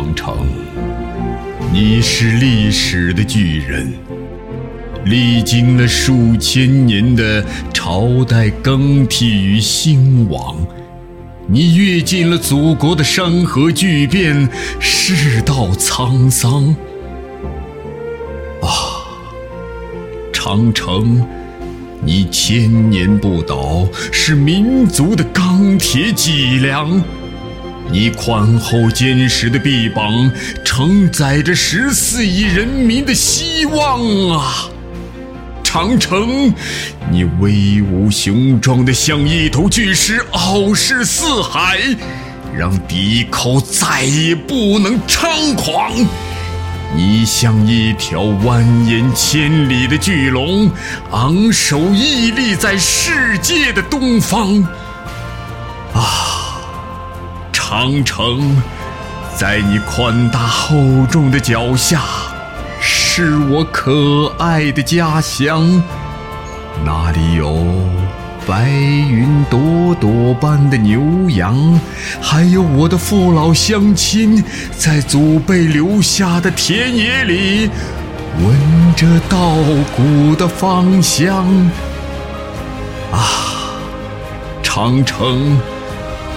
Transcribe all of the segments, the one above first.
长城，你是历史的巨人，历经了数千年的朝代更替与兴亡，你阅尽了祖国的山河巨变、世道沧桑。啊，长城！你千年不倒，是民族的钢铁脊梁。你宽厚坚实的臂膀，承载着十四亿人民的希望啊！长城，你威武雄壮的像一头巨狮，傲视四海，让敌寇再也不能猖狂。你像一条蜿蜒千里的巨龙，昂首屹立在世界的东方。啊，长城，在你宽大厚重的脚下，是我可爱的家乡。那里有？白云朵朵般的牛羊，还有我的父老乡亲，在祖辈留下的田野里，闻着稻谷的芳香。啊，长城，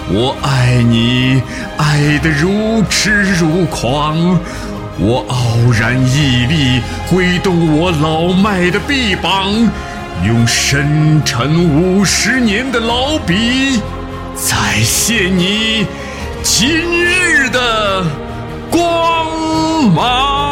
我爱你爱得如痴如狂。我傲然屹立挥动我老迈的臂膀用深沉五十年的老笔再现你今日的光芒。